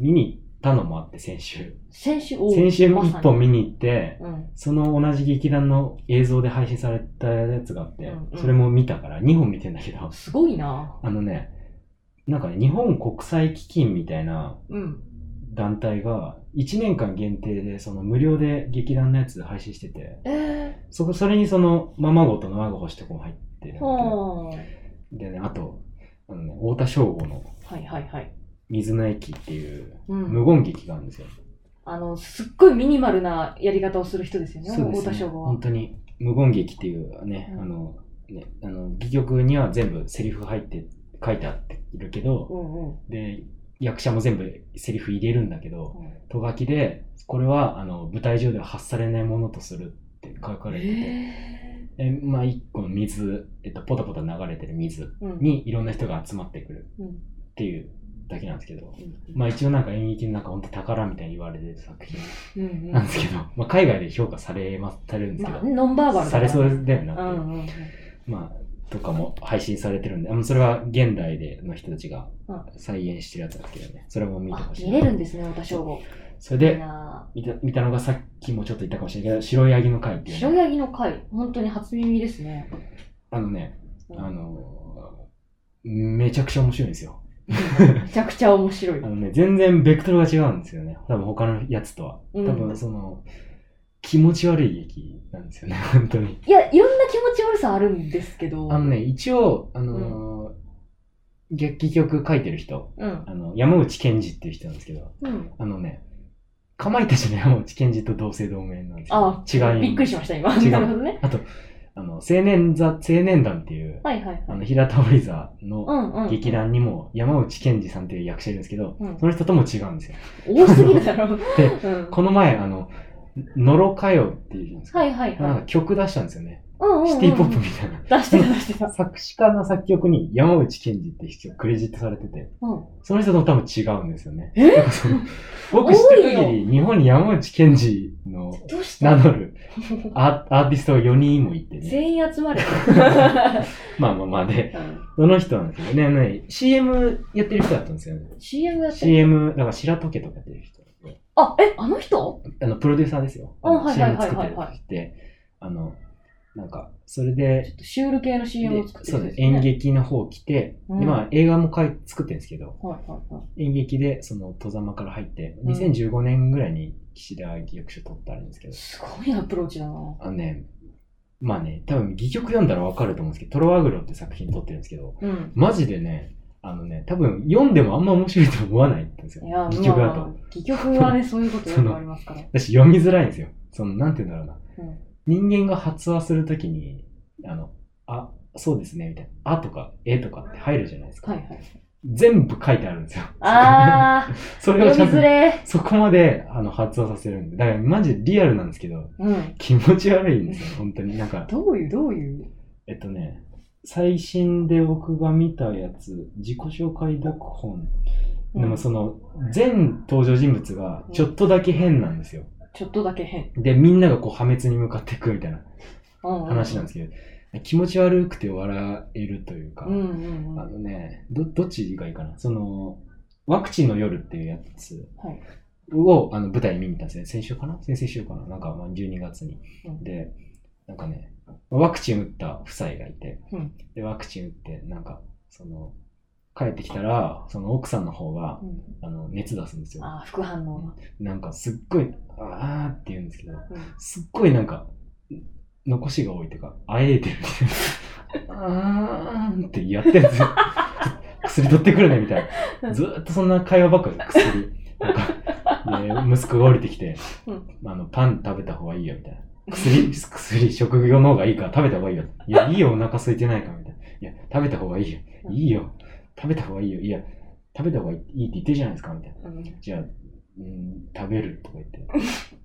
見に行ったのもあって、先週。先週、お先週まさに一本見に行って、うん。その同じ劇団の映像で配信されたやつがあって、うんうんそれも見たから、2本見てんだけど、すごいな。あのね、なんかね、日本国際基金みたいなうん。団体が、1年間限定で、その無料で劇団のやつ配信してて、えそこ、それにその、ままごとの我が星とかも入ってるんー。だはけどでね、あと、あのね、太田省吾のあ。はいはいはい。水の駅っていううん。無言劇があるんですよ。あの、すっごいミニマルなやり方をする人ですよね、そうですね太田省吾は本。当に無言劇っていうね、うんあの、ね、あの、戯曲には全部セリフ入って、書いてあっているけど、うんうん。で、役者も全部セリフ入れるんだけど、うんと書きで、これはあの舞台上では発されないものとするって書かれてて、ええまあ一個の水、えっと、ポタポタ流れてる水。にいろんな人が集まってくるうんっていうだけなんですけど、うんまあ一応なんか演劇のなんか本当宝みたいに言われてる作品。なんですけど、まあ海外で評価されます、されるんですけど、まあ、ノンバーバルされそうだよなって。まあ、とかも配信されてるんで、それは現代での人たちがうん。再現してるやつですけどね、それも見てあほしい。見れるんですね、太田省吾。それで見た見たのがさっきもちょっと言ったかもしれないけど、白ヤギの会っていう、白ね、ヤギの会、本当に初耳ですね。あのね、うん。あのーめちゃくちゃ面白いんですよ。めちゃくちゃ面白いあ。のね、全然ベクトルが違うんですよね。多分他のやつとは。うん多分その、気持ち悪い劇なんですよね、本当に。いや、いろんな気持ち悪さあるんですけど。あのね、一応、あのー劇曲書いてる人、うん。あの、山内健二っていう人なんですけど、うん。あのね、かまいたちの山内健二と同姓同名なんですあよ。違いびっくりしました、今。違うなるほどね。あと、あの、青年座、青年団っていう、はいはいはい。あの、平田織座うの。劇団にも山内健二さんっていう役者いるんですけど、うんその人とも違うんですよ。多すぎるだろ。でうん。この前、あの、のろかよっていうんですか、はいはいなんかはい。曲出したんですよね。うんうんうん。シティポップみたいな。出してた出してた。作詞家の作曲に山内健二って人がクレジットされてて、うん。その人と多分違うんですよね。え？その僕知ってる限り、日本に山内健二の名乗るアアーティストが4人もいてね。全員集まれ。まあまあまあで、うんその人なんですけどね、ね CM やってる人だったんですよね。CM やってる。CM、だから白時計とかやってる人。あ、え、あの人？あの、プロデューサーですよ。あはいはいはいはい CM 作ってる人って、あの、なんか、それで、ちょっとシュール系の CM をで作ってる人ですよね。演劇の方来て、うんで、まあ映画もかい作ってるんですけど、はいはいはい。演劇でその戸様から入って、うん2015年ぐらいに岸田戯曲賞取ったんですけど、すごいアプローチだな。あのね、まあね、多分戯曲読んだらわかると思うんですけど、トロワグロって作品撮ってるんですけど、うん。マジでね、あのね、多分読んでもあんま面白いと思わないんですよ。いや、戯曲だと。まあ、戯曲はね、そういうことよくありますから。だし読みづらいんですよ。その、なんて言うんだろうな。うん人間が発話するときに、あの、あ、そうですね、みたいな。あとか、えとかって入るじゃないですか。はいはい。全部書いてあるんですよ。あー、それをちゃんとそこまであの発話させるんで。だからマジリアルなんですけど、うん。気持ち悪いんですよ、本当に。なんか、どういう、どういう？えっとね、最新で僕が見たやつ、自己紹介読本。でもその、全登場人物がちょっとだけ変なんですよ。ちょっとだけ変。で、みんながこう破滅に向かっていくみたいな話なんですけど、気持ち悪くて笑えるというか、うんうんうん。あのね、ど、どっちがいいかな。その、ワクチンの夜っていうやつはい。をあの舞台に見に行ったんですね。先週かな？先々週かな？なんかまあ12月に。うんで、なんかね、ワクチン打った夫妻がいて、うんで、ワクチン打って、なんか、その、帰ってきたら、その奥さんの方がう、んあの、熱出すんですよ。あー、副反応が。なんかすっごい、あーって言うんですけど、うんすっごいなんか、残しが多いというか、あえいでるみたいな。あーんってやってるんですよ。薬取ってくるねみたいな。ずーっとそんな会話ばっかり薬。なんか、で、息子が降りてきて、うんあの、パン食べた方がいいよみたいな。薬、薬、食業の方がいいから食べた方がいいよ。いや、いいよ、お腹空いてないからみたいな。いや、食べた方がいいよ。いいよ。食べた方がいいよ。いや、食べた方がいいって言ってるじゃないですかみたいな。うんじゃあ、うん、食べるとか言って、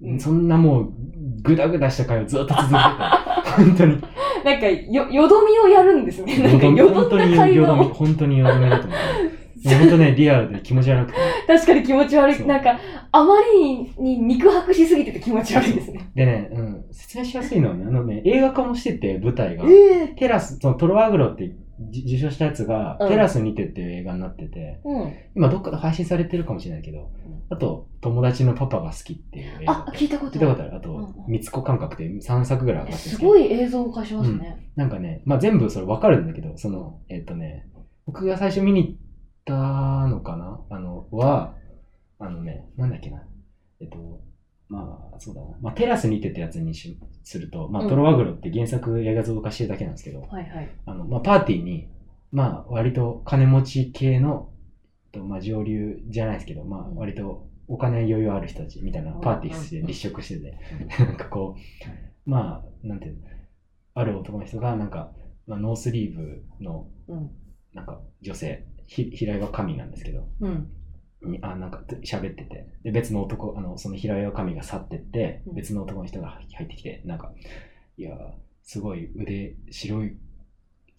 うんそんなもう、ぐだぐだした会をずっと続けてた。本当に。なんか、よ、よどみをやるんですね。なんか、よどんだ本当に会話を。よどみ、本当によどみだと思う。本当ね、リアルで気持ち悪くて。確かに気持ち悪い。なんか、あまりに肉薄しすぎてて気持ち悪いですね。でね、うん、説明しやすいのはね、あのね、映画化もしてて、舞台が。ええテラス、そのトロワグロってじ受賞したやつが、うん。テラスにてっていう映画になってて、うん。今どっかで配信されてるかもしれないけど、あと、友達のパパが好きっていう映画。あ、聞いたこと聞いたことある。あと、うんうん。三つ子感覚で3作ぐらい上がってすごい映像化しますね。なんかね、まあ全部それわかるんだけど、その、えっ、とね、僕が最初見に行ったのかな？あの、は、あのね、なんだっけな？えっ、と、まあ、そうだな。まあ、テラスにてってやつにしすると、まあ、うんトロワグロって原作映画像化してるだけなんですけど、はいはい。あの、まあ、パーティーに、まあ、割と金持ち系の、とまあ、上流じゃないですけど、まあ、割とお金余裕ある人たちみたいなパーティーしてうん立食してて、なんかこう、まあ、なんていうの、ある男の人が、なんか、まあ、ノースリーブの、うん。なんか、女性、ひ平岩神なんですけど、うん。にあ、なんか、喋ってて、で、別の男、あの、その平岩神が去ってって、うん別の男の人が入ってきて、なんか、いや、すごい腕、白い、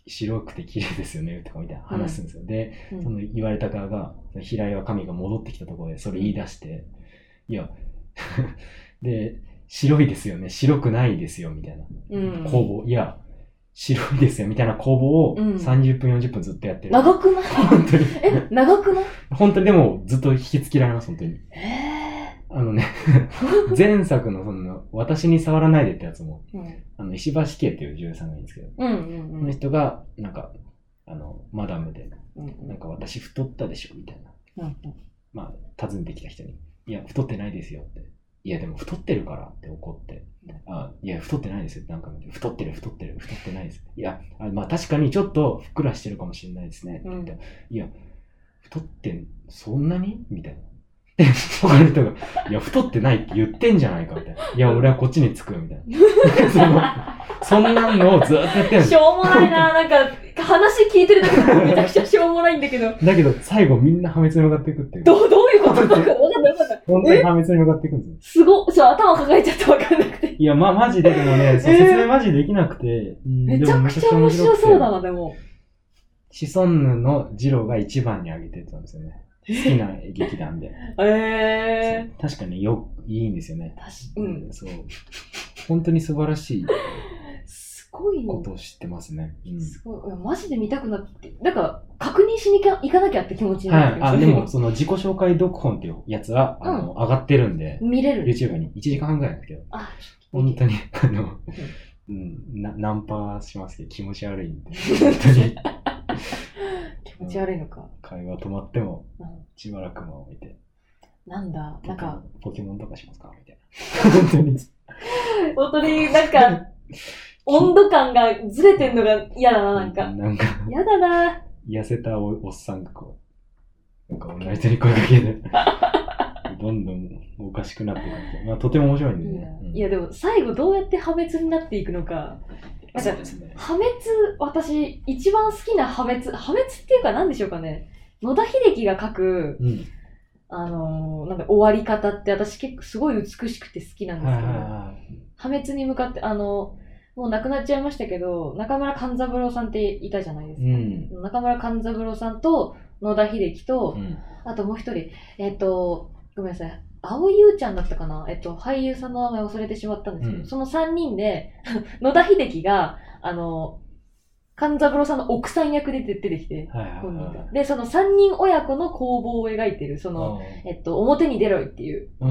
白くて綺麗ですよね、とかみたいな話すんですよ。で、うんその言われた側が、その平岩神が戻ってきたところで、それ言い出して、いや、で、白いですよね、白くないですよ、みたいな。うん。いや、白いですよ、みたいな攻防をうん30分、40分ずっとやってる。長くない？本当に。え、長くない？本当にでもずっと引きつけられます、本当に。へあのね、前作のその、私に触らないでってやつも、ーうん。あの、石橋圭っていう女優さんがいるんですけど、うんうんこうん。の人が、なんか、あの、マダムで、うんうんなんか私太ったでしょみたいな。うんまあ、訪ねてきた人に、いや、太ってないですよって。いや、でも太ってるからって怒って、あ、いや、太ってないですよなんか見て、太ってる、太ってる、太ってないです。いや、あまあ確かにちょっとふっくらしてるかもしれないですね。って言ってうんいや、太ってん、そんなに？みたいな。で、他の人が、いや、太ってないって言ってんじゃないかみたいな。いや、俺はこっちにつくみたいな。そんなのをずっとやってるしょうもないな、なんか、話聞いてるだけでめちゃくちゃしょうもないんだけど、だけど、最後みんな破滅に向かっていくっていう。どう、どういうこと？なんかわかんないわかんない。本当に破滅に向かっていくんですよ。すごっ、そう、頭抱えちゃってわかんなくて。いや、ま、マジででもね、そうえー説明マジできなくて、うんめちゃくちゃ面白そうだな。な、でも。シソンヌのジローが一番に挙げてたんですよね。好きな劇団で。えそう確かによ、いいんですよね。ー。確かうん。そう。本当に素晴らしいすごい。ことを知ってますね。うんすごい。マジで見たくなって。なんか、確認しに行か行かなきゃって気持ちになはい。ってるあ、でも、その自己紹介読本っていうやつは、あの、上がってるんで、見れる。YouTube に1時間半ぐらいなんですけど、あ、本当に、あの、うん、なナンパしますけど気持ち悪いんで、本当に気持ち悪いのか。会話止まってもうんしばらく間を置いて、なんだ、なんか、ポケモンとかしますかみたいな。本当に。本当になんか、温度感がずれてんのが嫌だな、なんか。なんか、嫌だな。痩せたおおっさんがこう、なんか同じ人に声かけて、どんどんおかしくなっていく。まあ、とても面白いんでね。うんいや、でも最後どうやって破滅になっていくのか。ね。破滅、私、一番好きな破滅、破滅っていうか何でしょうかね。野田秀樹が書く、うん。あのーなんか終わり方って私結構すごい美しくて好きなんですけど。破滅に向かって、あの、もう亡くなっちゃいましたけど、中村勘三郎さんっていたじゃないですか。うん。中村勘三郎さんと野田秀樹と、うん。あともう一人、えっ、と、ごめんなさい。青井優ちゃんだったかな？えっと、俳優さんの名前忘れてしまったんですけど、うんその三人で、野田秀樹が、あの、勘三郎さんの奥さん役で出てきて、本人はいが。で、その三人親子の攻防を描いてる、その、えっと、表に出ろいっていううん。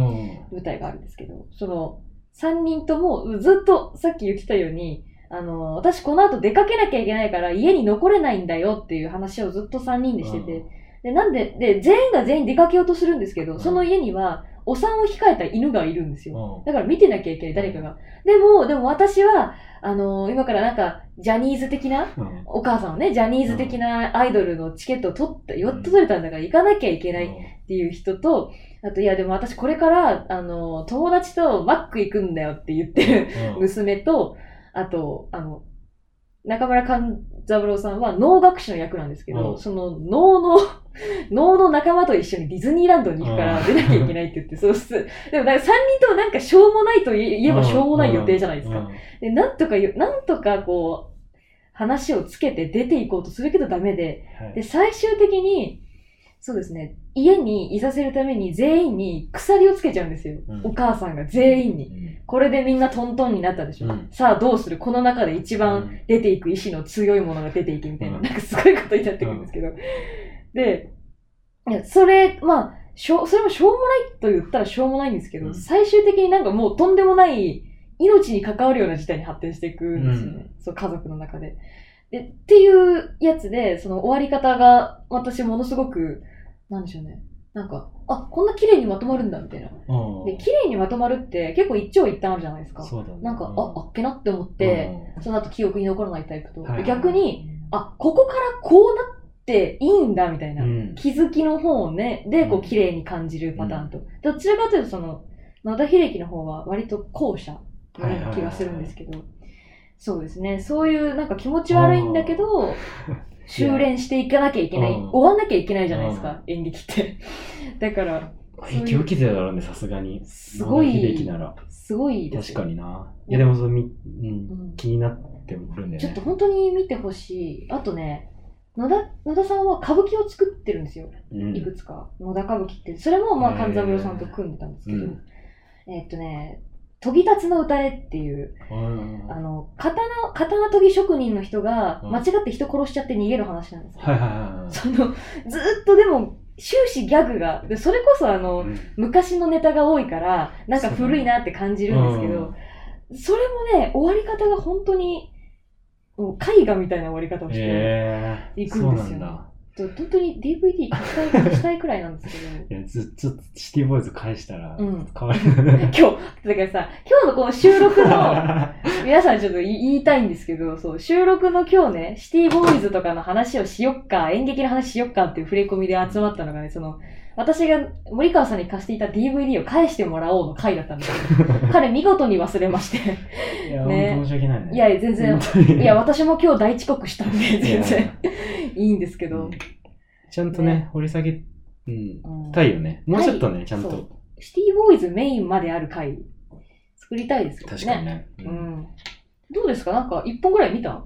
舞台があるんですけど、その、三人ともずっとさっき言ってたように、あの、私この後出かけなきゃいけないから家に残れないんだよっていう話をずっと三人でしてて、で、なんで、で、全員が全員出かけようとするんですけど、その家には、お産を控えた犬がいるんですよ。うん。だから見てなきゃいけない、誰かが。でも、でも私は、あの今からなんか、ジャニーズ的な、うん。お母さんはね、ジャニーズ的なアイドルのチケットを取って、やっと取れたんだから行かなきゃいけないっていう人と、あと、いや、でも私これから、あの、友達とマック行くんだよって言ってるうん娘と、あと、あの、中村勘三郎さんは農学士の役なんですけど、うん。その農の、農の仲間と一緒にディズニーランドに行くからうん。出なきゃいけないって言って、そうす。でも、だから3人ともなんかしょうもないと言えばしょうもない予定じゃないですか。うん。で、なんとかよ、なんとかこう、話をつけて出ていこうとするけどダメで、はい。で、最終的に、そうですね。家にいさせるために全員に鎖をつけちゃうんですよ。うんお母さんが全員に。うんこれでみんなトントンになったでしょ。うんさあどうする？この中で一番うん出ていく意志の強いものが出ていくみたいな、うんなんかすごいことになってくるんですけど。で、いやそれ、まあ、しょう、それもしょうもないと言ったらしょうもないんですけど、うん最終的になんかもうとんでもない命に関わるような事態に発展していくんですよね。そう、家族の中で。で、っていうやつで、その終わり方が私ものすごく、なんでしょうね。なんか、あ、こんな綺麗にまとまるんだみたいな。うん。で、綺麗にまとまるって結構一長一短あるじゃないですか。そうだね。なんか、あ、あっけなって思って、その後記憶に残らないタイプと、はい逆に、あ、ここからこうなっていいんだみたいな、うん。気づきの方ね、で、こううん。綺麗に感じるパターンと、どちらかというとその、野田秀樹の方は割と後者のような気がするんですけど、そうですね、そういうなんか気持ち悪いんだけど、修練していかなきゃいけない、うん終わんなきゃいけないじゃないですか、演劇って。だから、影響受けてただろうね、さすがに。すごい野田秀樹なら。すごいですよ確かにな。いや、でもそう、み、うんうん気になってるんだよね。ちょっと本当に見てほしい。あとね、野田野田さんは歌舞伎を作ってるんですよ。うんいくつか。野田歌舞伎って。それもまあへー勘三郎さんと組んでたんですけど、うんえーっとね、研ぎ立つの歌れっていう、うんあの、刀、刀研ぎ職人の人がうん間違って人殺しちゃって逃げる話なんですよ。その、ずーっとでも、終始ギャグが、でそれこそあの、はい。うん昔のネタが多いから、なんか古いなって感じるんですけど、それもね、終わり方が本当に、もう絵画みたいな終わり方をして、へえ。行くんですよねそうなんだ。ちょ本当に DVD 貸したい貸したいくらいなんですけど、いや、ずちょっとシティボーイズ返したら、うん変わる。今日、だからさ、今日のこの収録の、皆さんちょっと言い言いたいんですけど、そう、収録の今日ね、シティボーイズとかの話をしよっか、演劇の話しよっかっていう触れ込みで集まったのがね、その、私が森川さんに貸していた DVD を返してもらおうの回だったんですよ。彼見事に忘れまして。いや、ね本当申し訳ないね。いや、全然、いや、私も今日大遅刻したんで、全然いいいんですけどうん。ちゃんとね、掘り下げ、うん、うんたいよね。もうちょっとね、ちゃんそと。シティボーイズメインまである回、作りたいですけどね。確かにね。ううんん。どうですか？なんか、一本ぐらい見た？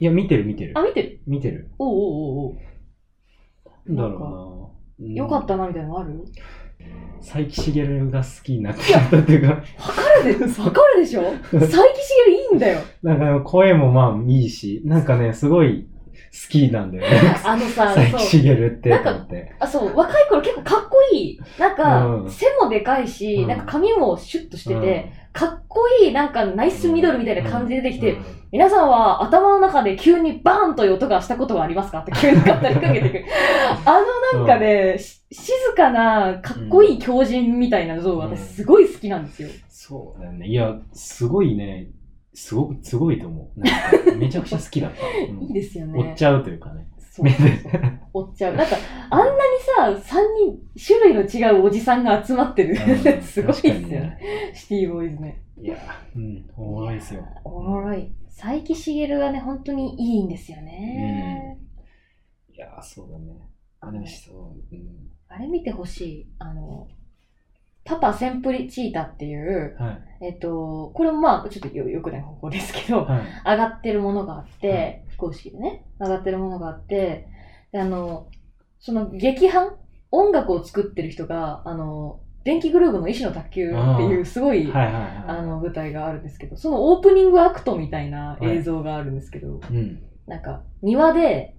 いや、見てる見てるあ、。見てる見てる。おうおうおうおうなんだろうな。うんよかったな、みたいなのある？佐伯茂が好きになってきたっていうか、わかるで、わかるでしょ？佐伯茂いいんだよ。なんか声もまあいいし、なんかね、すごい好きなんだよね。あのさ、佐伯。茂ってなんか思って。あ、そう、若い頃結構かっこいい。なんか、うん背もでかいし、うんなんか髪もシュッとしてて、かっこいい、なんかナイスミドルみたいな感じで出てきて、うん皆さんは頭の中で急にバーンという音がしたことはありますか？って 急に語りかけてくる。あのなんかね、し静かな、かっこいい狂人みたいな像、うん私すごい好きなんですよ。そうだよね。いや、すごいね、すごく、すごいと思う。なんか、めちゃくちゃ好きだった。うん いいですよね。追っちゃうというかね。そう追っちゃう。なんか、あんなにさ、3人、種類の違うおじさんが集まってる。うん すごいっすよね。シティボーイズね。いや、うん、おもろいですよ。おもろい。佐伯茂はね、本当にいいんですよね。いや、そうだね。あ、でもそう、うん。あれ見てほしい。あの、パパセンプリチータっていう、はい。えっと、これもまあ、ちょっとよよくない方法ですけど、はい。上がってるものがあって、はい非公式でね、上がってるものがあって、であの、その劇伴音楽を作ってる人が、あの、電気グルーヴの石の卓球っていうすごい、はいはいはい。あの舞台があるんですけど、そのオープニングアクトみたいな映像があるんですけど、うん。なんか庭で、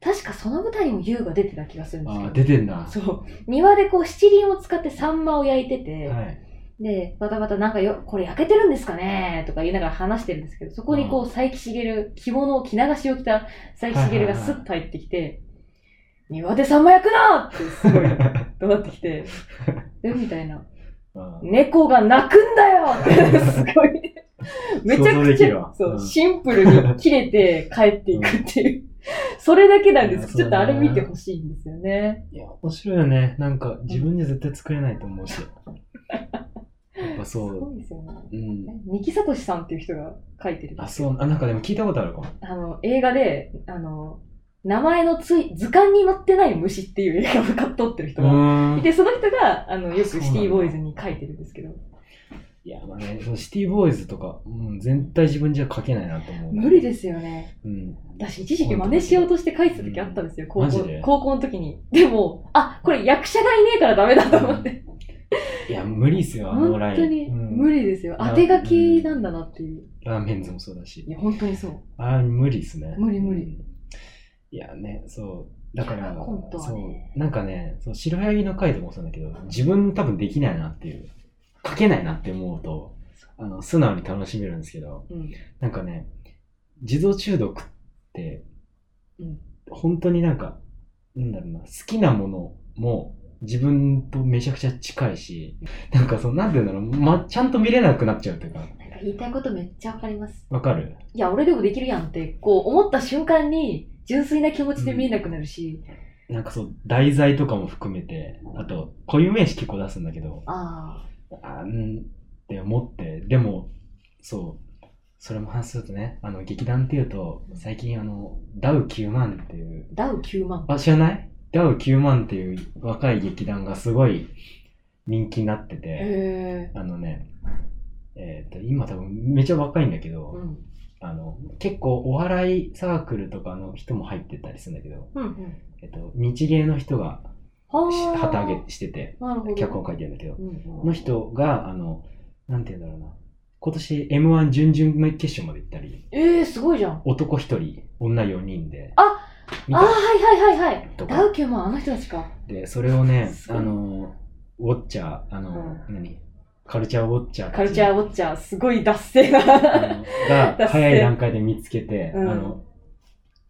確かその舞台にも優が出てた気がするんですけあ、ど、出てんだ。そう、庭でこう七輪を使ってサンマを焼いてて、はい。で、バタバタなんかよ、これ焼けてるんですかね？とか言いながら話してるんですけど、そこにこう、佐伯茂、着物を着流しを着た佐伯茂がスッと入ってきて、庭でサンマ焼くなってすごい 怒鳴ってきて、え？みたいな。うん猫が泣くんだよって、すごい。めちゃくちゃそうう、んシンプルに切れて帰っていくっていう。それだけなんですけど、ちょっとあれ見てほしいんですよね。いや、面白いよね。なんか、自分で絶対作れないと思うし。やっぱすそう。ごいですよね。うん。三木聡さんっていう人が書いてる。あ、そう、あ、なんかでも聞いたことあるかも。あの、映画で、あの、名前のつい、図鑑に載ってない虫っていう映画を買っとってる人うが。いて、その人が、あの、よくシティボーイズに書いてるんですけど。いや、まあね、そのシティボーイズとか、うん、絶対自分じゃ書けないなと思う。無理ですよね。うん。私一時期真似しようとして書いてた時あったんですよ、高校高校の時に。でも、あ、これ役者がいねえからダメだと思って。いや、無理っすよ、あのライン。本当にうん無理ですよ。うん当て書きなんだなっていう。ラーメンズもそうだしい。や、本当にそう。ああ、無理っすね。無理無理うん。いやね、そう。だから、いやコントはそうね。なんかね、そう白ヤギの回とかもそうだけど、自分多分できないなっていう、書けないなって思うと、あの素直に楽しめるんですけど、うん。なんかね、自動中毒って、うん本当になんか、なんだろうな、好きなものも自分とめちゃくちゃ近いし、なんかそう、なんて言うんだろう、ま、ちゃんと見れなくなっちゃうというか、なんか言いたいことめっちゃわかります。わかる？いや、俺でもできるやんって、こう思った瞬間に、純粋な気持ちで見えなくなるし、なんかそう、題材とかも含めて、あと、固有名詞結構出すんだけど、ああんって思って、でも、そう、それも話すとね、あの、劇団っていうと、最近あの、ダウ9万っていう、あ、ダウ9万。あ、知らない？ダウ9万っていう若い劇団がすごい人気になってて、へあのね、えっ、と、今多分めっちゃ若いんだけど、うん。あの、結構お笑いサークルとかの人も入ってたりするんだけど、うんうん。えっと、日芸の人がはあ。旗揚げしてて。脚本書いてるんだけど、うんうんこの人が、あの、なんて言うんだろうな、今年 M1 準々決勝まで行ったり、えー、すごいじゃん。男1人、女4人で、あ見あー、はいはいはいはい。ダウ9万、あの人たちか。で、それをね、あの、ウォッチャー、あの、何？カルチャーウォッチャーカルチャーウォッチャー、すごい脱線あが。のが早い段階で見つけて、うん。あの、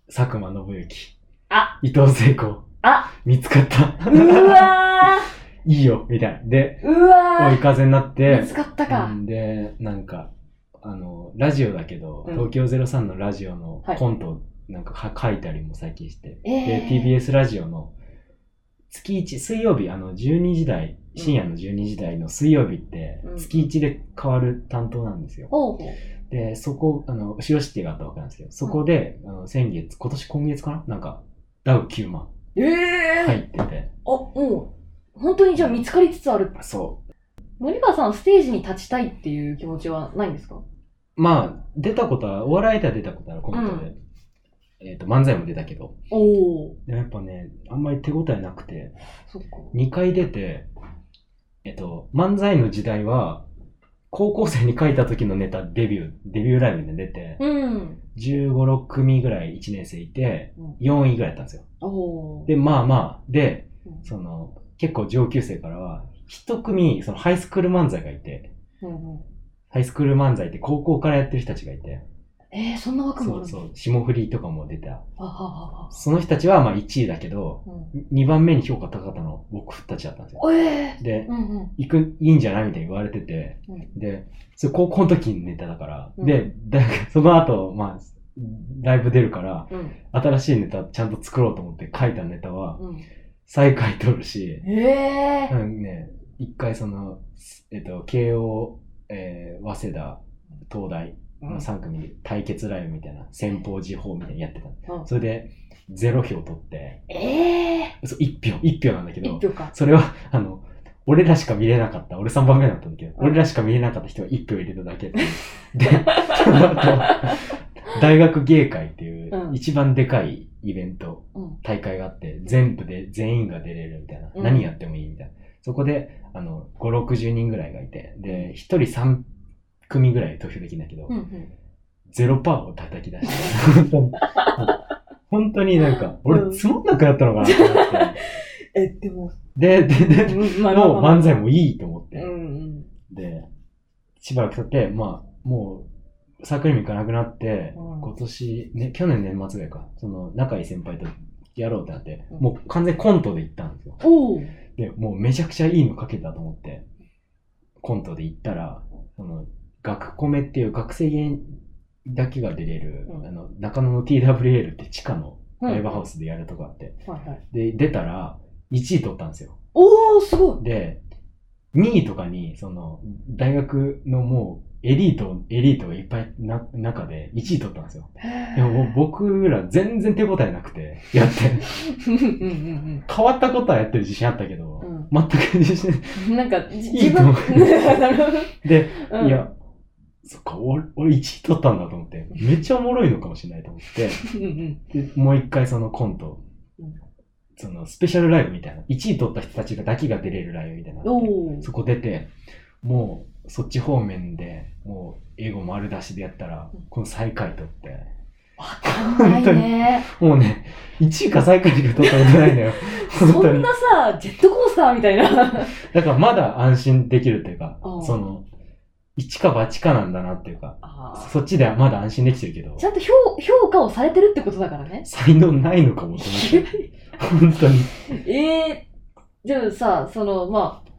佐久間信之、あ、伊藤聖子、あ、見つかった。うわ いいよ、みたいな。で、ー、うわ追い風になっー、て。見つ、かったか。うん。で、なんか、あの、ラジオだけど、うん。東京03のラジオのはい。コントなんかは書いたりも最近して、えー。で、TBS ラジオの月1、水曜日、あの、12時台、深夜の12時台の水曜日ってうん、月1で変わる担当なんですよ。ほうほう。で、そこ、あの、後ろシティがあったわけなんですけど、そこで、あの先月、今年今月かな？なんか、ダウ9万。ええー、入ってて、あ、もう、本当にじゃあ見つかりつつある。そ森川さんはステージに立ちたいっていう気持ちはないんですか？う。まあ、出たことは、お笑いでは出たことあるコントで、えっ、と、漫才も出たけど、おお。でもやっぱね、あんまり手応えなくて、そっか。2回出て、えっと、漫才の時代は、高校生に書いた時のネタデビュー、デビューライブで出て、うん。15、6組ぐらい1年生いてうん、4位ぐらいだったんですよ。で、まあまあ、でうん、その、結構上級生からは、一組、そのハイスクール漫才がいて、うんうん、ハイスクール漫才って高校からやってる人たちがいて、えー、そんな枠もあるのそうそう、霜降りとかも出た。その人たちはまあ1位だけど、うん、2番目に評価高かったの僕たちだったんですよ。ええでー、、うんうん。行く、いいんじゃないみたいに言われてて、うんで、それ高校の時にネタだから、うんで、だその後、まあ、ライブ出るから、うん。新しいネタちゃんと作ろうと思って書いたネタは、うん。再開取るし、ええー。うんね、一回その、えっと、慶応、えー、早稲田、東大の3組で対決ライブみたいな、先方時報みたいなのやってたの。うんそれで、ゼロ票取って、ええそう、1票、1票なんだけー。ど。それは、あの、俺らしか見れなかった。俺3番目だったんだけど、うん俺らしか見れなかった人が1票入れただけで。で、その後、大学芸会っていううん一番でかいイベント、うん。大会があって、全部で全員が出れるみたいな。うん何やってもいいみたいな。そこで、あの、5、60人ぐらいがいて、で、1人3組ぐらい投票できるんだけど、うんうん。ゼロパーを叩き出して、本当になんか、俺うんつまんなくなったのかなと思って。え、でも、で、で、で、もう漫才も。もいいと思って。うんうん。で、しばらく経って、まあ、もう、サークルにも行かなくなって、うん今年、ね、去年年末ぐらいか、その、仲いい先輩とやろうってなって、うんもう完全にコントで行ったんですよ。で、もうめちゃくちゃいいの書けたと思って、コントで行ったら、その、学コメっていう学生芸だけが出れる、うんあの、中野の TWL って地下のうんライブハウスでやるとこあって、はいはい。で、出たら、1位取ったんですよ。おお、すごい。で、2位とかに、その、大学のもう、エリート、エリートがいっぱいな、中で1位取ったんですよ。でも僕ら全然手応えなくて、やって、うんうんうん変わったことはやってる自信あったけど、うん。うん。全く自信なんか、自分いと思う、なるほど。で、うんいや、そっか、俺、俺1位取ったんだと思って、めっちゃおもろいのかもしれないと思って。で、もう一回そのコントうん、そのスペシャルライブみたいな、1位取った人たちがだけが出れるライブみたいなそこ出て、もうそっち方面で、もう英語丸出しでやったらうん、この最下位取って、わかんないね。もうね、1位か最下位しか取ったことないんだよ。そんな。さ、ジェットコースターみたいな。だからまだ安心できるっていうかうん、その、一か八かなんだなっていうか、そっちではまだ安心できてるけどち、ゃんと評評価をされてるってことだからね。才能ないのかもと思って。本当に。ええー、でもさ、その、まあ、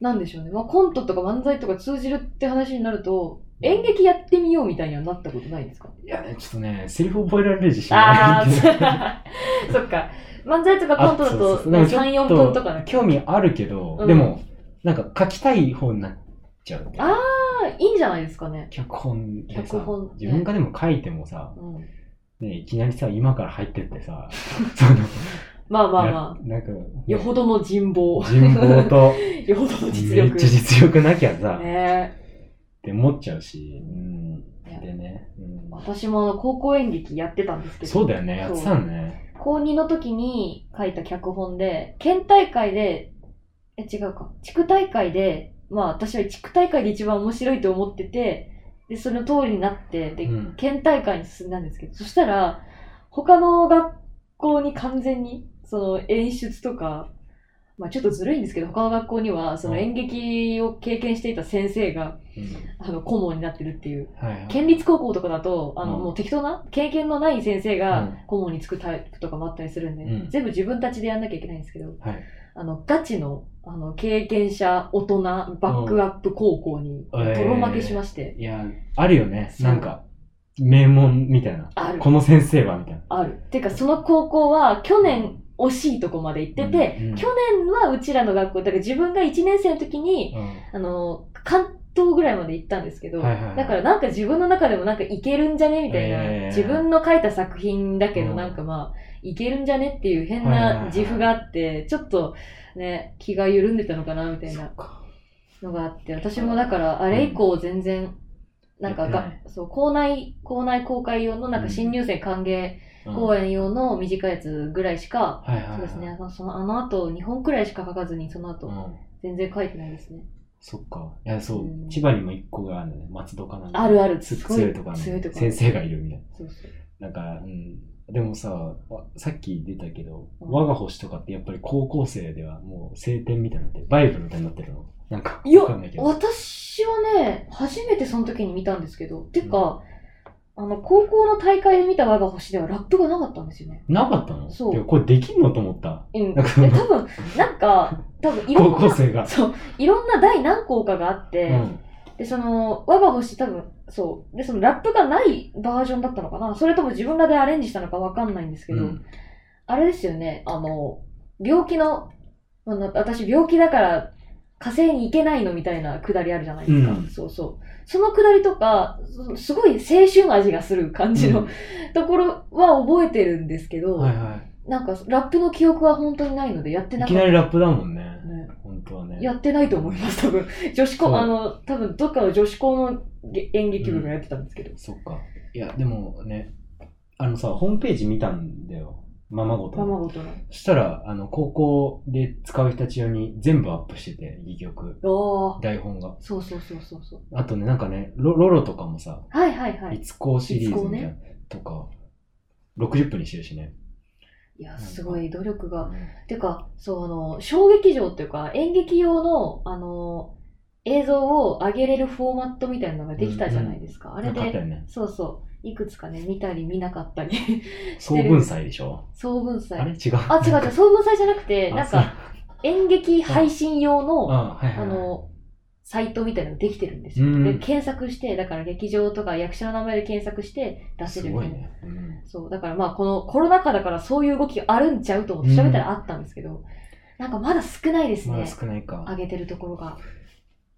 なんでしょうね。まあ、コントとか漫才とか通じるって話になると、演劇やってみようみたいにはなったことないですか？いやね、ちょっとね、セリフ覚えられる自信ああないけど。ー、そっか。漫才とかコントだとそうそうでもちょっ3、4分とかね。興味あるけど、うんでも、なんか書きたい方になっちゃう。ああ、いいんじゃないですかね。脚本でさ脚本ね、自分がでも書いてもさ、うん。ね、いきなりさ、今から入ってってさ、その、まあまあまあ、やなんか、よほどの人望。人望と、よほどの実力。めっちゃ実力なきゃさ、ねって思っちゃうし、うん。でね、うん、私もあの高校演劇やってたんですけど。そうだよね、やってたんね。高2の時に書いた脚本で、県大会で、え、違うか。地区大会で、まあ私は地区大会で一番面白いと思ってて、で、その通りになって、で、うん県大会に進んだんですけど、そしたら、他の学校に完全に、その演出とか、まあちょっとずるいんですけど、他の学校には、その演劇を経験していた先生が、うん。あの、顧問になってるっていう。はいはい。県立高校とかだと、あの、うんもう適当な経験のない先生うんが顧問につくタイプとかもあったりするんで、うん全部自分たちでやんなきゃいけないんですけど、はい。あの、ガチの、あの、経験者、大人、バックアップ高校に、うん。えー泥負けしまして、いや、あるよね。なんか、名門みたいな。ある。この先生はみたいな。ある。てか、その高校は、去年、惜しいとこまで行ってて、うんうん。去年はうちらの学校、だから自分が1年生の時に、うん。あの、関東ぐらいまで行ったんですけど、はいはいはい。だからなんか自分の中でもなんかいけるんじゃねみたいな、えー。自分の書いた作品だけどうん。なんかまあ、いけるんじゃねっていう変はいはいはいな自負があって、ちょっとね、気が緩んでたのかなみたいな。のがあって、私もだからあれ以降全然、なんかが、そう、校内、校内公開用のなんか新入生歓迎うん公演用の短いやつぐらいしか。そうですね、あのそのあの後、2本くらいしか書かずに、その後、うん。全然書いてないですね。そっか。いや、そうう、ん千葉にも一個があるんだね。松戸かなんか。あるある強いとかね。強いとこ先生がいるみたいな。そうそう。なんか、うん。でもさ、わさっき出たけど、うん我が星とかってやっぱり高校生ではもう晴天みたいになって、バイブルみたいになってるの？なんか、いやわかんないけど。私はね、初めてその時に見たんですけど、てか、あの、高校の大会で見た我が星ではラップがなかったんですよね。なかったの？そうこれできんのと思った。うん。多分、なんか、多分いろ高んな、校生が。そう、いろんな第何校かがあって、うん。で、その、我が星多分、そう。で、そのラップがないバージョンだったのかなそれとも自分らでアレンジしたのかわかんないんですけど、うんあれですよね、あの、病気の、私病気だから火星に行けないのみたいなくだりあるじゃないですか。うんそうそう。そのくだりとか、そすごい青春味がする感じの、うんところは覚えてるんですけど、はいはなんかラップの記憶は本当にないのでやってい。ないかった。きなりラップだもんね。ね。やってないと思います、多分。女子校、あの、多分どっかの女子校のげ演劇部がやってたんですけど。そっか。いや、でもね、あのさ、ホームページ見たんだよ。ままごとの。ままごとの。そしたら、あの、高校で使う人たち用に全部アップしてて、戯曲、台本が。そうそうそうそうそう。あとね、なんかね、ロロロとかもさ、はいはいはい。いつこうシリーズみたいな、いとか、60分にしてるしね。いや、かすごい努力が。うんてか、そう、あの、小劇場っていうか、演劇用の、あの、映像を上げれるフォーマットみたいなのができたじゃないですか。あれで、なかったよね。そうそう、いくつかね、見たり見なかったり。総文祭でしょ？総文祭。あれ？違う。あ、違う違う、総文祭じゃなくて、あなんか、演劇配信用の、あ、はいはいはい。あの、サイトみたいなのできてるんですよ。うんで、検索して、だから劇場とか役者の名前で検索して出せするみたいな。ごいね。うんそう、だからまあこのコロナ禍だからそういう動きがあるんちゃうと思って調べたらあったんですけど、なんかまだ少ないですねまだ。少ないか。上げてるところが。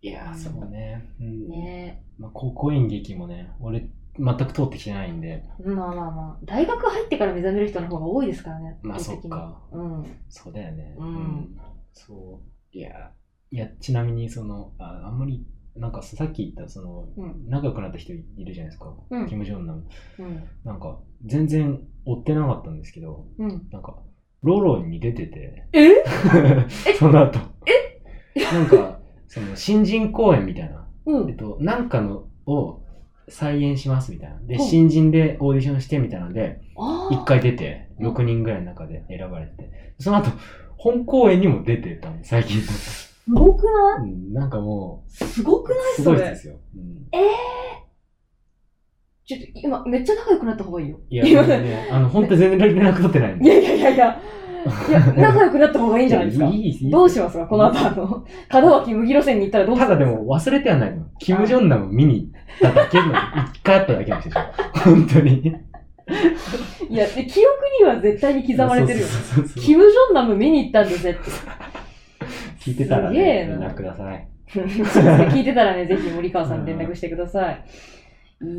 いやー、そうね。うんねまあ、高校演劇もね、俺、全く通ってきてないんで、まあまあまあ。大学入ってから目覚める人の方が多いですからね。まあそっかうん。そうだよね。うんそいや、いや、ちなみに、その、ああんまり、なんかさっき言った、その、うん仲良くなった人いるじゃないですか。うんキム・ジョンナム。うん。なんか、全然追ってなかったんですけど、うん。なんか、ロロに出てて、え？その後。え？なんか、その、新人公演みたいな。うん。えっと、なんかのを再演しますみたいな。で、うん新人でオーディションしてみたいなので、一回出て、うん6人ぐらいの中で選ばれてて、その後、本公演にも出てたの、最近。すごくなうんなんかもいすごくなう、すいそれ。ごいですよ。うんええちょっと今、めっちゃ仲良くなった方がいいよ。いや、ね、あの、本当全然連絡取ってない。いやいやいやいや。いや、仲良くなった方がいいんじゃないですか？い。いいいいどうしますか？この後、あの、門脇麦路線に行ったらどうするただでも忘れてはないの。キム・ジョンナム見に行っただけの、一回あっただけの人でしょ。本当に。いや、で記憶には絶対に刻まれてるよ。そうそうそうそうキム・ジョンナム見に行ったんですって。聞いてたらね、連絡ください。聞いてたらね、ぜひ森川さんに連絡してください。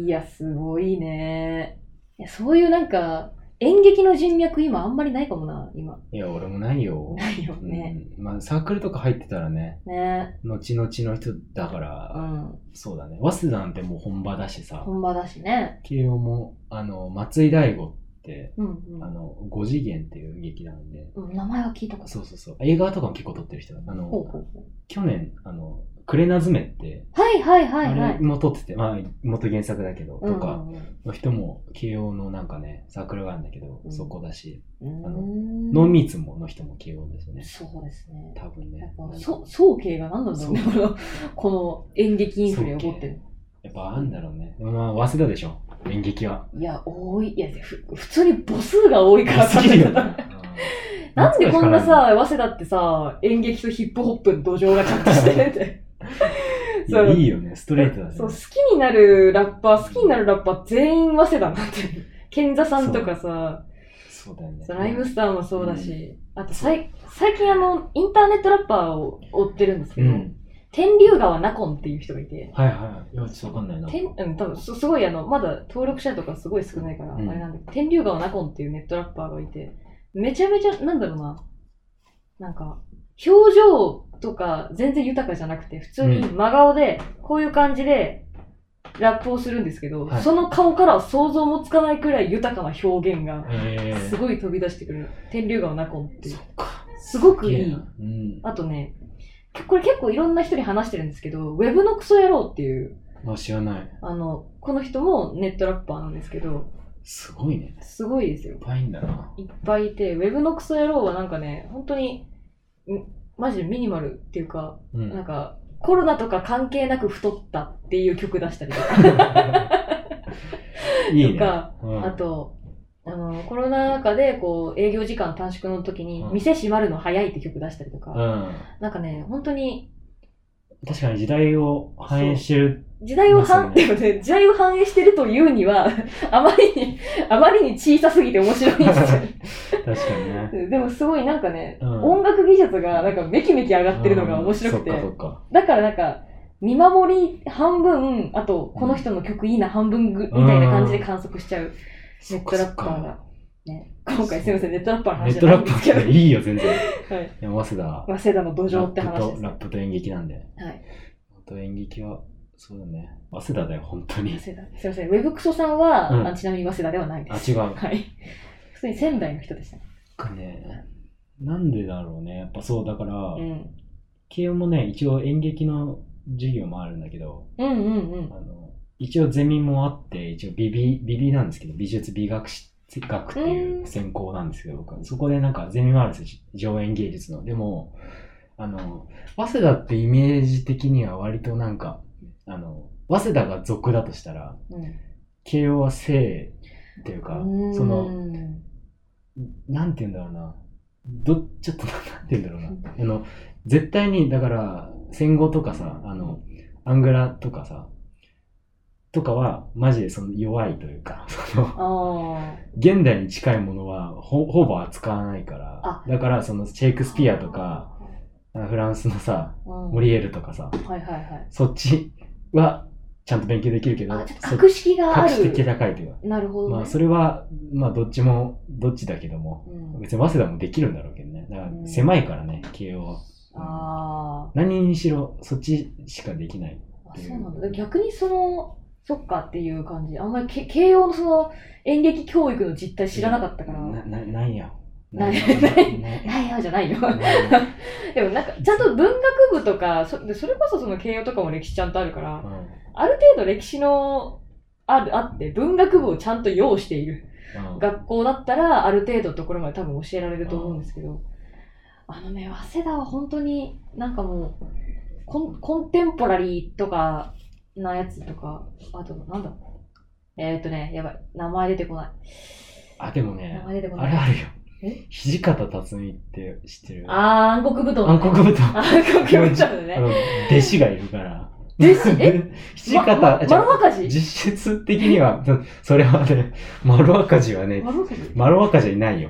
いや、すごいね。いやそういうなんか、演劇の人脈今あんまりないかもな、今。いや、俺もないよ。ないよね。うんまあ、サークルとか入ってたらね、ね。後々の人だかうら、ん。そうだね。早稲田なんてもう本場だしさ、本場だしね。慶応も、あの、松井大吾って、うんうんあの、五次元っていう劇団で、うん。名前は聞いたことそうそうそう。映画とかも結構撮ってる人だ。あの、ほうほうほう去年、あの、クレナズメって、はいはいはいはあれい。も撮ってて、まあ、元原作だけど、うんとかの人も、慶応のなんかね、サークルがあるんだけど、うんそこだし、うんあのうんノーミーツもの人も慶応ですね。そうですね。多分ねやっ。ぱ、そ、早慶が何なんだろうね、この、この演劇インフレを起こってる。やっぱあんだろうね。でもまあ、早稲田でしょ。演劇は。いや、多い。いや、ふ普通に母数が多いからすぎるよね。なんでこんなさ、早稲田ってさ、演劇とヒップホップの土壌がちゃんとしてるって。いや、いいよね。ストレートだね。そう、好きになるラッパー、好きになるラッパー全員早稲田になってる。賢座さんとかさ、そうだよね。ライムスターもそうだし、あとさい最近あの、インターネットラッパーを追ってるんですけど、うん。天竜川ナコンっていう人がいて、はいはい。いや、ちょっとわかんないな。天うん、多分すすごいあの、まだ登録者とかすごい少ないから、うんあれなんだけど、天竜川ナコンっていうネットラッパーがいて、めちゃめちゃ、なんだろうな、なんか、表情とか全然豊かじゃなくて、普通に真顔で、こういう感じで、ラップをするんですけど、はいその顔からは想像もつかないくらい豊かな表現が、えー、すごい飛び出してくる。天竜川ナコンっていうそっ。か。すごくいい。うん。あとね、これ結構いろんな人に話してるんですけど、ウェブのクソ野郎っていう、あ、知らない。あの、この人もネットラッパーなんですけど、すごいね。すごいですよいっ。ぱいいんだな。いっぱいいて、ウェブのクソ野郎はなんかね、本当に、んマジでミニマルっていうか、うん。なんか、コロナとか関係なく太ったっていう曲出したりとか、いいね。とかうんあと、あの、コロナ禍でこう営業時間短縮の時にう、ん店閉まるの早いって曲出したりとか、うん。なんかね、本当に確かに時代を反映してる。時代を反、でもね、時代を反映してるというには、あまりに、あまりに小さすぎて面白いんです確かにね。よ。でもすごいなんかね、うん音楽技術がなんかめきめき上がってるのが面白くて、うんそっかそっか。だからなんか、見守り半分、あと、この人の曲いいな半分ぐ、みたいな感じで観測しちゃうネットラッパーが。ね、今回すみません、ネットラッパーの話ネットラッパいんですけど、ーいいよ、全然。は い。山瀬田。早稲田の土壌って話です。ラップと演劇なんで。はい。あと演劇は、そうだね。早稲田だよ、本当に。早稲田。すみません、ウェブクソさんは、うんあちなみに早稲田ではないであ、す。違う。はい。普通に仙台の人でしたね。かね、なんでだろうね。やっぱそう、だから、うん。慶応もね、一応演劇の授業もあるんだけど、うんうんうん。あの、一応ゼミもあって、一応美美、美美なんですけど、美術美学史学っていう専攻なんですけど、僕はそこでなんかゼミもあるんですよ、上演芸術の。でも、あの、早稲田ってイメージ的には割となんか、あの、早稲田が俗だとしたら、うん慶応は正っていうか、うその、なんて言うんだろうな。ど、ちょっとなんて言うんだろうな。あの、絶対に、だから、戦後とかさ、あの、アングラとかさ、とかは、マジでその弱いというか、その、あ現代に近いものはほほぼ扱わないからあ、だからそのシェイクあ。スピアとか、、フランスのさ、うん、モリエールとかさ、はいはいはい。そっちはちゃんと勉強できるけど格式があ格式。高いというか。なるほど、ね。まあ、それは、まあ、どっちも、どっちだけども、うん別に早稲田もできるんだろうけどね。だから、狭いからね、慶応は。あ何にしろ、そっちしかできない。ーあ、そうなんだ。逆にその、そっかっていう感じ。あんまりけ慶応のその演劇教育の実態知らなかったから。な、な、なんや？ないや？ないないないよじゃないよ。でもなんか、ちゃんと文学部とか、そでそれこそその慶応とかも歴史ちゃんとあるから、うんある程度歴史のある、あって、文学部をちゃんと要しているうん学校だったら、ある程度のところまで多分教えられると思うんですけど、あのね、早稲田は本当になんかもう、コンコンテンポラリーとかなやつとか、あとなんだえーっとね、やばい、名前出てこない。あ、でもね名、前出てこない。あれあるよえ？土方辰巳って知ってる？あー、暗黒舞踏、暗黒舞踏。暗黒舞踏のね。あの、弟子がいるから。弟子？え？土方、ま、じゃ丸赤字？実質的には、そそれはね、丸赤字はね、丸赤字？丸赤字はいないよ。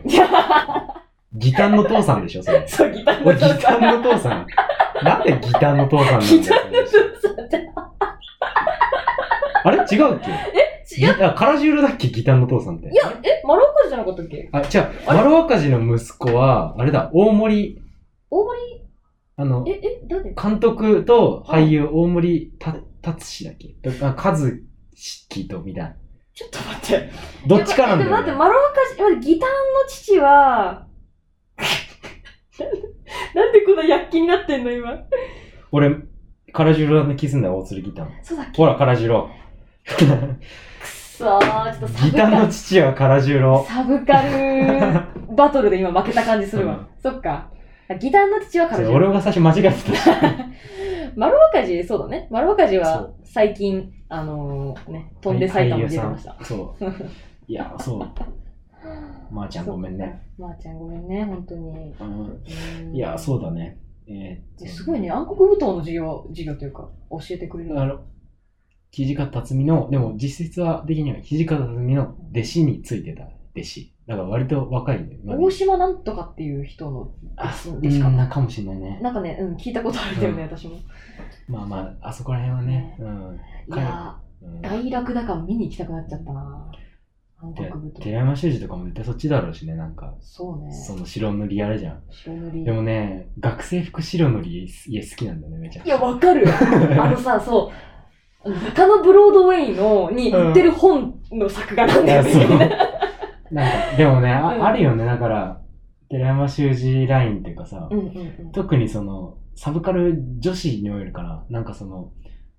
ギタンの父さんでしょ、それ。そう、ギターのおギ父さん。タンの父さん。なんでギタンの父さんなんだよギターの父さんって。あれ？違うっけ？いや、ギあ、カラジュールだっけ？ギタンの父さんって。いや、え、丸赤字じゃなかったっけ？あ、違う。あれ丸赤字の息子は、あれだ、大森、大森、あの、え、え、誰？監督と俳優大森た達志だっけ？あ和樹とみたいな。ちょっと待って。どっちかなんだよ、でも待って、ね。丸赤字、待ってギターの父は、なんでこんな躍起になってんの今？俺、カラジュールのキスんだよ、大鶴ギター。そうだっけ？ほら、カラジュロ。くそー、ちょっとサギターのブカル、父はカラジュロ。サブカルバトルで今負けた感じするわ。うんそっか。ギターの父はカラジュ俺が最初間違えてたし。丸赤字、そうだね。丸赤字そはう最近、あのーね、飛んで埼玉に出てました。そう。いや、そう。まー、ちゃんごめんね。まー、ちゃんごめんね、本当に。うんうんいや、そうだね。えーっとすごいね、暗黒舞踏の授業、授業というか、教えてくれる。あの、土方辰巳の、でも実質は的には土方辰巳の弟子についてた弟子。だから割と若いんだよ。まだ大島なんとかっていう人のあ、弟子かな。うんなかもしれないね。なんかね、うん、聞いたことあるんだよね、うん私も。まあまあ、あそこら辺はね。うん。いやうんー、大楽だから見に行きたくなっちゃったな。寺山修司とかも絶対そっちだろうしね、なんか。そうね。その白塗りあれじゃん。白塗り。でもね、学生服白塗り家好きなんだよね、めちゃくいや、ちゃ。わかる。あのさ、そう、中野ブロードウェイの、に売ってる本の作画なんだよ。なんか、でもね、あ,、うんあるよね、だから、寺山修司ラインっていうかさ、うんうんうん。特にその、サブカル女子においるかな、なんかその、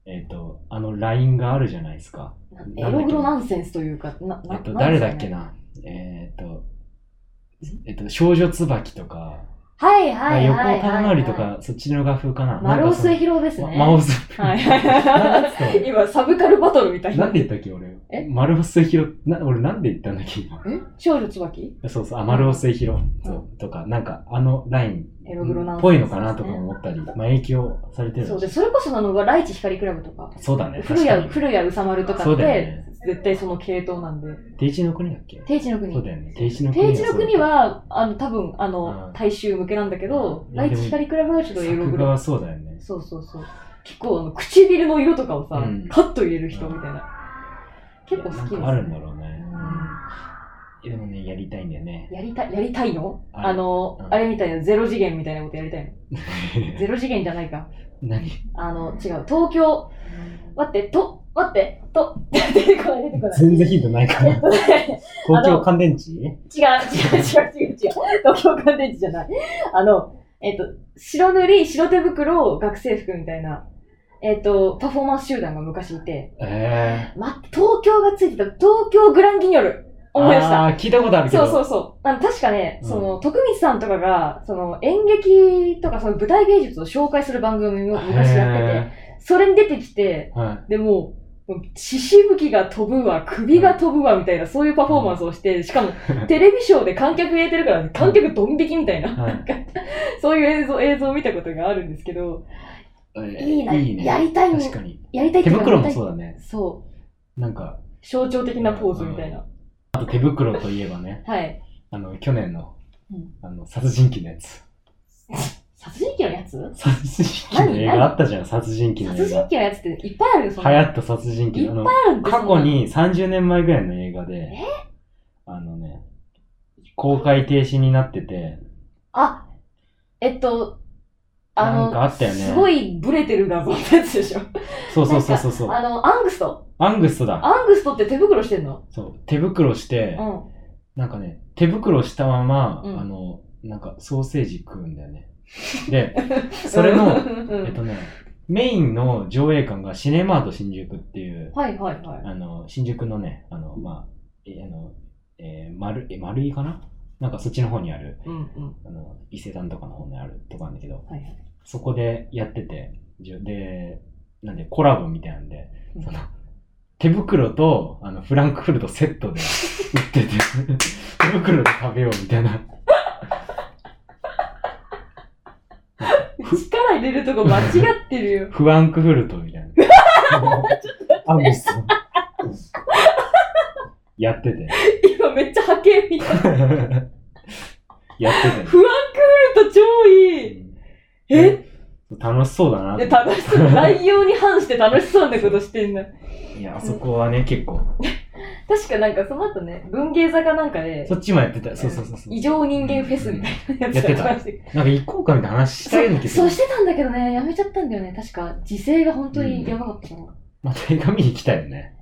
えっ、と、あのラインがあるじゃないですか。エログロナンセンスというか、な、なえっと、誰だっけな。えっ、と、えっと、少女椿とか、はいはい横はいはい、尾忠はい。則とか、そっちの画風かな。丸尾末広広ですね。今、サブカルバトルみたいな。なんで言ったっけ、俺。え？丸尾末広、な、俺なんで言ったんだっけ、今。え？少女椿？そうそう、あ、丸尾末広、そうとか、なんか、あのライン、エログロナンセンスっぽいのかなとか思ったり、まあ影響されてるそうで、それこそあの、ライチ光クラブとか、らそうだね。古谷。古谷宇佐丸とかって、ね絶対その系統なんで。定地の国だっけ？定地の国。そうだよね。定地の国定地の国は、あの、多分、あうのん、大衆向けなんだけど、うんライチ光クラブはちょっとエログロ。はそうだよね。そうそうそう。結構、あの、唇の色とかをさ、うんカッと入れる人みたいな。結構好きです、なんかあるんだろうでもね、やりたいんだよね。やりたい、やりたいの？あの、うんあれみたいな、ゼロ次元みたいなことやりたいの？ゼロ次元じゃないか。何？あの、違う。東京、待って、と、待って、と、出てこない、出てこない。全然ヒントないから。東京乾電池？違う、違う、違う、違う、違う。東京乾電池じゃない。あの、えっと、白塗り、白手袋、学生服みたいな、えっと、パフォーマンス集団が昔いて、え待って、東京がついてた、東京グランギニョル。ー。思い出した。あー聞いたことあるけど。そうそうそう。あの、確かね、うんその、徳光さんとかが、その、演劇とか、その舞台芸術を紹介する番組を昔やってて、へそれに出てきて、ーはでも血しぶきが飛ぶわ、首が飛ぶわ、みたいな、そういうパフォーマンスをして、しかも、テレビショーで観客入れてるから、観客ドン引きみたいな、そういう映像、映像を見たことがあるんですけど、い。いいな、いいね。やりたいの、確かに。やりたい手袋もそうだね。そう。なんか、象徴的なポーズみたいな。あと手袋といえばね、はい。あの、去年のうん、あの、殺人鬼のやつ。殺人鬼のやつ？殺人鬼の映画あったじゃん、殺人鬼の殺人。鬼のやつっていっぱいあるよ、そんな流行った殺人鬼いっぱいの。あのあるんです過去に30年前ぐらいの映画で、あのね、公開停止になってて、あ、えっと、あの、なんかあったよねすごいブレてる画像ってやつでしょ。そうそうそうそうそう。あの、アングスト。アングストだ。アングストって手袋してんの？そう。手袋して、うん。なんかね、手袋したまま、うんあの、なんかソーセージ食うんだよね。で、それの、うんえっとね、メインの上映館がシネマート新宿っていう、はいはいはい。あの、新宿のね、あの、まあ、えあの、えー、丸、え、丸いかな？なんかそっちの方にある、うんうん。あの、伊勢丹とかの方にあるとこなんだけど、はいはい。そこでやってて、で、なんでコラボみたいなんで、うんその、手袋と、あの、フランクフルトセットで売ってて、手袋で食べようみたいな。力入れるとこ間違ってるよ。フランクフルトみたいな。アングスト。やってて。今めっちゃ波形みた い。フランクフルやってて。ト超いい。え？楽しそうだな楽しそう。内容に反して楽しそうなことしてんだ。いや、あそこはね、結構。確かなんかその後ね、文芸坂なんかでそ、っちもやってた。そうそうそうそう。異常人間フェスみたいなやつやってたなんか行こうかみたいな話したような気がする。そうしてたんだけどね、やめちゃったんだよね。確か、時勢が本当にやばかったから。また映画見に行きたいよね。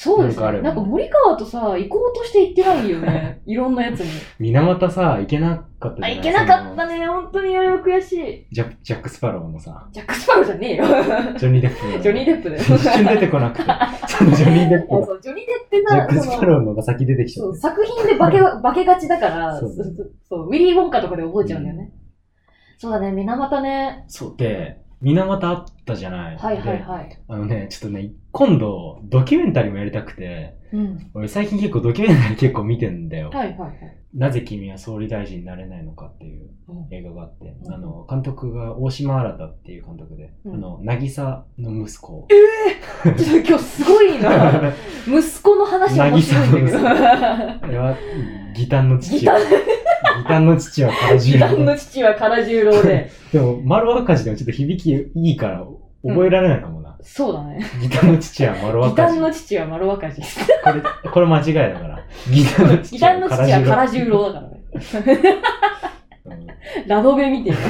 そうですね。なんなんか森川とさ、行こうとして行ってないよね。いろんなやつに。水俣さ、行けなかったじゃあ、ない？行けなかったね。本当にあれは悔しい。ジャジャック・スパローのさ、ジャック・スパローじゃねえよ。ジョニー・デップの。ジョニー・デップだよ。一瞬出てこなくて。そのジョニー・デップが。そうジョニー・デップってジャック・さ、スパローのが先出てきちゃ。作品で化け、化けがちだから、そうウィリー・ウォンカとかで覚えちゃうんだよね。そうだね、水俣ね。そう。で、水俣あったじゃない。はいはいではい。あのね、ちょっとね、今度、ドキュメンタリーもやりたくて、うん。俺最近結構ドキュメンタリー結構見てんだよ。はいはいはい。なぜ君は総理大臣になれないのかっていううん映画があって、うんあの、監督が大島新っていう監督で、うんあの、渚の息子。ちょっと今日すごいな。息子の話面白いんだけど。あれは、ギタンの父は。ギタン、ギタンの父は唐十ギタンの郎。父は唐十郎で。でも、丸赤字でもちょっと響きいいから覚えられないかもな。そうだね。ギタンの父は丸ギ赤字。タンの父は丸若字。これ、これ間違いだから。ギタンのギ父はは唐十郎だからね。う んラドベ見てる。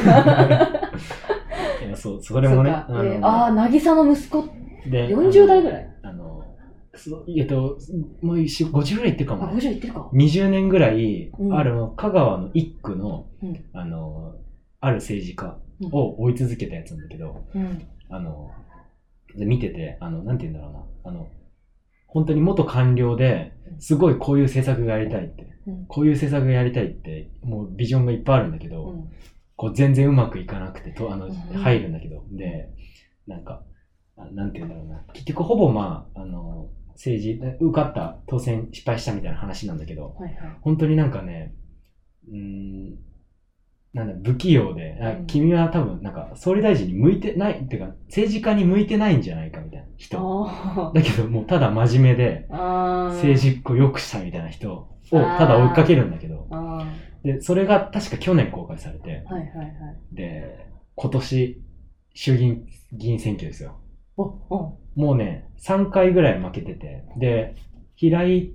いやそう、それもね。そっかえーああ、渚の息子、で40代ぐらいあの、えっと、もうし50ぐらいいってるかあ、も、50いってるか。20年ぐらい、うん。ある香川の一区の、うん。あの、ある政治家を追い続けたやつなんだけど、うん。あの、で見てて、あの、なんて言うんだろうな、あの、本当に元官僚で、すごいこういう政策がやりたいって、うん。こういう政策がやりたいって、もうビジョンがいっぱいあるんだけど、うん。こう全然うまくいかなくて、とあの、うん。入るんだけど、で、なんか、あなんて言うんだろうな、結局ほぼまあ、あの、政治、受かった、当選失敗したみたいな話なんだけど、はいはい。本当になんかね、うーん、なんだ、不器用で、あうん君は多分、なんか、総理大臣に向いてない、っていうか、政治家に向いてないんじゃないかみたいな人。あだけど、もうただ真面目で。政治を良くしたみたいな人をただ追いかけるんだけど、あで、それが確か去年公開されて、あ。はいはいはい。で、今年、衆議院議員選挙ですよ。お、お、もうね、3回ぐらい負けてて、で、平井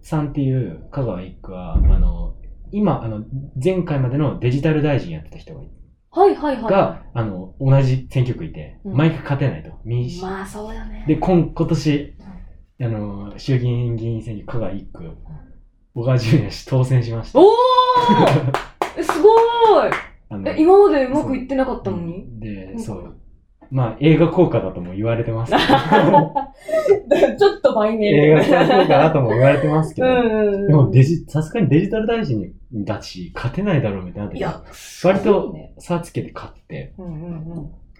さんっていう香川一区は、あの、今、あの、前回までのデジタル大臣やってた人がいはいはいはい。が、あの、同じ選挙区いて、うん毎回勝てないと。民主。まあそうだね。で、今、今年、あの、衆議院議員選挙、香川一区、小川淳也氏当選しました。おーえすごーい あのえ、今までうまくいってなかったのに？で、うんそう。まあ、映画効果だとも言われてますけど。ちょっとマイネ映画効果だとも言われてますけど。うん。でもデジ、さすがにデジタル大臣だし、勝てないだろうみたいな。いや、割と。差つけて勝って。うんうん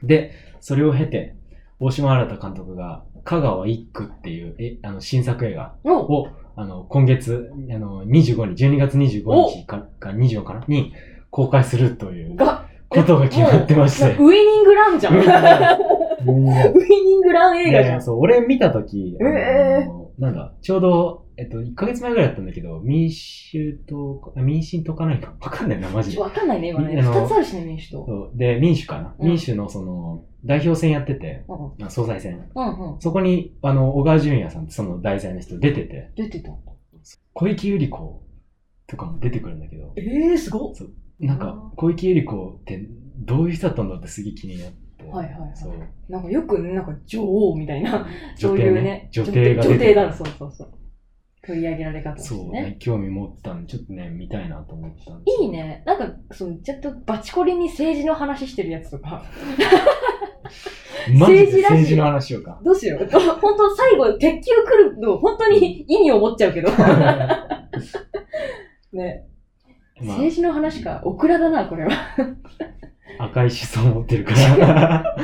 うん。で、それを経て、大島新監督が、香川一区っていう、え、あの、新作映画おを、あの、今月、あの、25日、12月25日か、か24かな？に公開するというが、ことが決まってまして。ウイニングランじゃん。ウウイニングランイニングラン映画じゃん。いやいやそう、俺見たとき、えなんだ、ちょうど、えっと、1ヶ月前ぐらいだったんだけど、民主党、あ民進党かないかわかんないな、マジで。わかんないね、今ね。二つあるしね、民主党。そうで、民主かな、うん民主のその、代表選やってて、うんあ総裁選。うんうん。そこに、あの、小川淳也さんってその題材の人出てて、出てた。小池百合子とかも出てくるんだけど、ええー、すごっ。なんか、小池百合子ってどういう人だったんだってすげえ気になって。はいはいはいそう。なんかよくね、なんか女王みたいな、女そういうね女帝が女帝だ、そうそうそう。取り上げられ方そうね。ね、興味持ったんで、ちょっとね、見たいなと思ったんでいいね。なんか、その、ちょっとバチコリに政治の話してるやつとか、マジで政治政治の話をか。どうしよう。本当最後、鉄球来るの、本当に意味を持っちゃうけど。ね。ま政治の話か。オクラだな、これは。あ、赤い思想を持ってるから。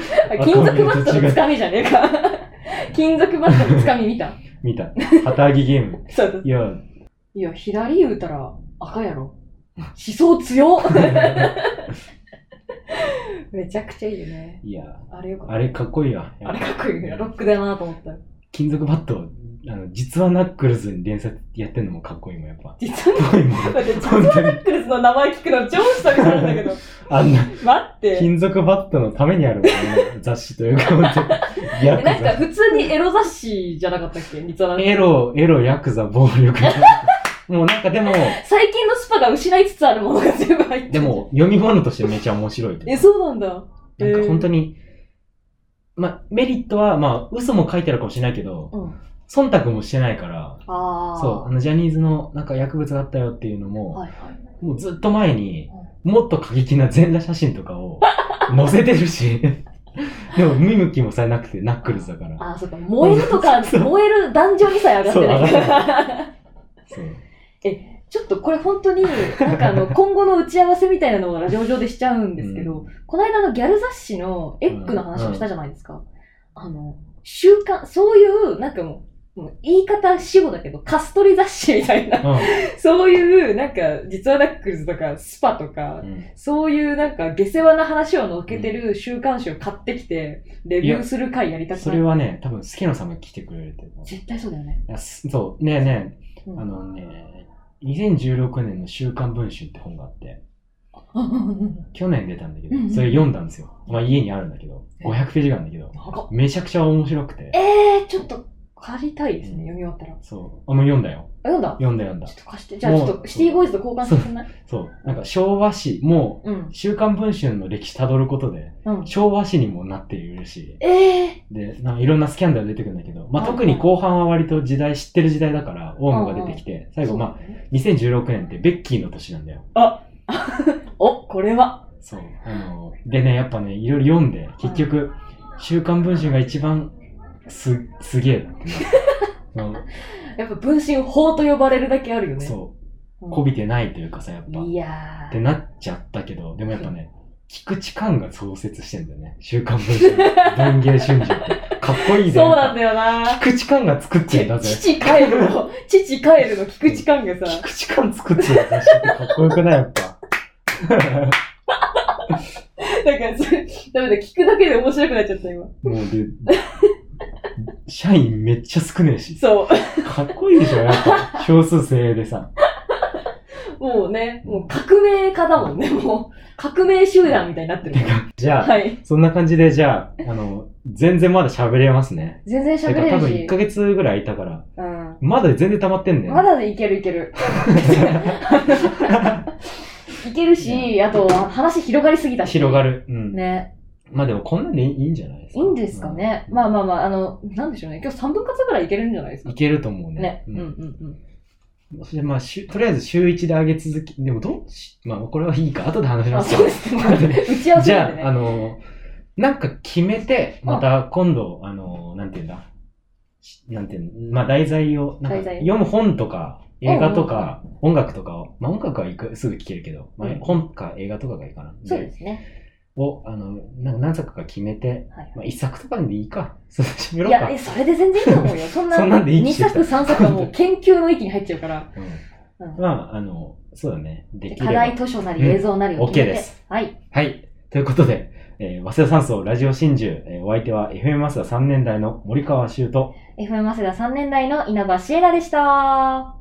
金属バットのつかみじゃねえか。金属バットのつかみ見た見た。旗揚げゲーム。そういや、いや、左言うたら赤やろ。思想強っ めちゃくちゃいいよね。いや、あれよかった。あれかっこいいわ。あれかっこいいね。ロックだなと思った。金属バット、あの、実話ナックルズに連載やってんのもかっこいいもん、やっぱ。実は、ナックルズの名前聞くの超久々なんだけど。あんな、待って。金属バットのためにあるもんね、雑誌というか、本当 なんかザ。普通にエロ雑誌じゃなかったっけ？実はエロ、エロ、ヤクザ、暴力。もうなんかでも、最近の SPA が失いつつあるものが全部入ってるでも、読み物としてめちゃ面白いえ、そうなんだ。なんか本当に。に、まあ、メリットは、まあ、嘘も書いてあるかもしれないけど、うん。忖度もしてないから。そう、あの、ジャニーズのなんか薬物があったよっていうのも、はいはい。もうずっと前に、もっと過激な全裸写真とかを 載せてるし、でも見向きもされなくて、ナックルズだから。ああ、そうか。燃えるとか、燃える壇上にさえ上がってないそう上から。そう。ちょっとこれ本当に、なんかあの、今後の打ち合わせみたいなのをラジオ上でしちゃうんですけど、この間のギャル雑誌のエッグの話をしたじゃないですか。あの、習慣、そういう、なんかもう言い方死語だけど、カストリ雑誌みたいな、うそういう、なんか、実はナックルズとか、スパとか、ん。うん。そういうなんか下世話な話を載っけてる週刊誌を買ってきて、レビューする回やりたくそないれはね、多分、スケノさんが来てくれると思う。絶対そうだよね。いやすそう、ねえねえ、うん。あのね、2016年の週刊文春って本があって、去年出たんだけどそれ読んだんですよ。まあ家にあるんだけど、え500ページがあるんだけど、めちゃくちゃ面白くて、えー、ちょっと借りたいですね、うん読み終わったら。あ、そう。あ、もう読んだよ。読んだ？読んだ読んだちょ。っと貸して。じゃあちょっとシティボーイズと交換してくんないそう。なんか昭和史、もうんう、。週刊文春の歴史たどることで、うん。昭和史にもなっているし、ええで、なんかいろんなスキャンダル出てくるんだけど、まあはい特に後半は割と時代、知ってる時代だから、オウムが出てきて、最後まあ、2016年ってベッキーの年なんだよ。お、これは。そう。あの、でね、やっぱね、いろいろ読んで、結局、週刊文春が一番す、すげえな うんやっぱ分身法と呼ばれるだけあるよね。そう。うん。こびてないというかさ、やっぱ。いやってなっちゃったけど、でもやっぱね、菊池寛が創設してんだよね。週刊文春。文芸春秋って。かっこいいー。で。そうなんだよな菊池寛が作ってんだぜ。父カエルの、父カエルの菊池寛がさ、菊池寛作ってる雑誌ってかっこよくないやっぱ。なんかそれ、ダメだ、聞くだけで面白くなっちゃった今。もうで、社員めっちゃ少ねえし。そう。かっこいいでしょ、やっぱ。少数精鋭でさ。もうね、もう革命家だもんね、もう。革命集団みたいになってる。じゃあ、はい。そんな感じで、じゃあ、あの、全然まだ喋れますね。全然喋れるし1。ヶ月ぐらいいたから、うん。まだ全然溜まってんだよ、まだでいけるいける。いけるし、あと、話広がりすぎたし。広が。る。うん。ね。まあでもこんなんでいいんじゃないですか？いいんですかね？まあまあまあ、あの、なんでしょうね。今日3分割ぐらいいけるんじゃないですか？うんい。けると思うね。ね。うんううんんうん。それでまあ、しゅとりあえず週1で上げ続き、でもどうし、まあこれはいいか、後で話しまあ、すそうですね。打ち合わせじゃあ、あ。の、なんか決めて、また今度、あの、なんていうんだ、しなんていうの、まあ題材を、読む本とか、映画とか、音楽とかを、まあ音楽はいくすぐ聴けるけど、まあうん本か映画とかがいいかな。そうですね。を、あの、な何作か決めて、はい。まあ一作とかでいいか。そう、喋ろいや、。え、それで全然いいと思うよ。そんな、そんなんでいい2作、3作はもう研究の域に入っちゃうから。うんうんまあ、あの、そうだね。できれば。課題図書なりうん映像なりを決めて。OK です。はい。はい。ということで、えー、早稲田山荘ラジオ真珠、えーお相手は FM 早稲田3年代の森川修と、FM 早稲田3年代の稲葉シエラでした。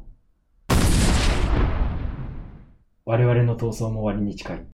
我々の闘争も終わりに近い。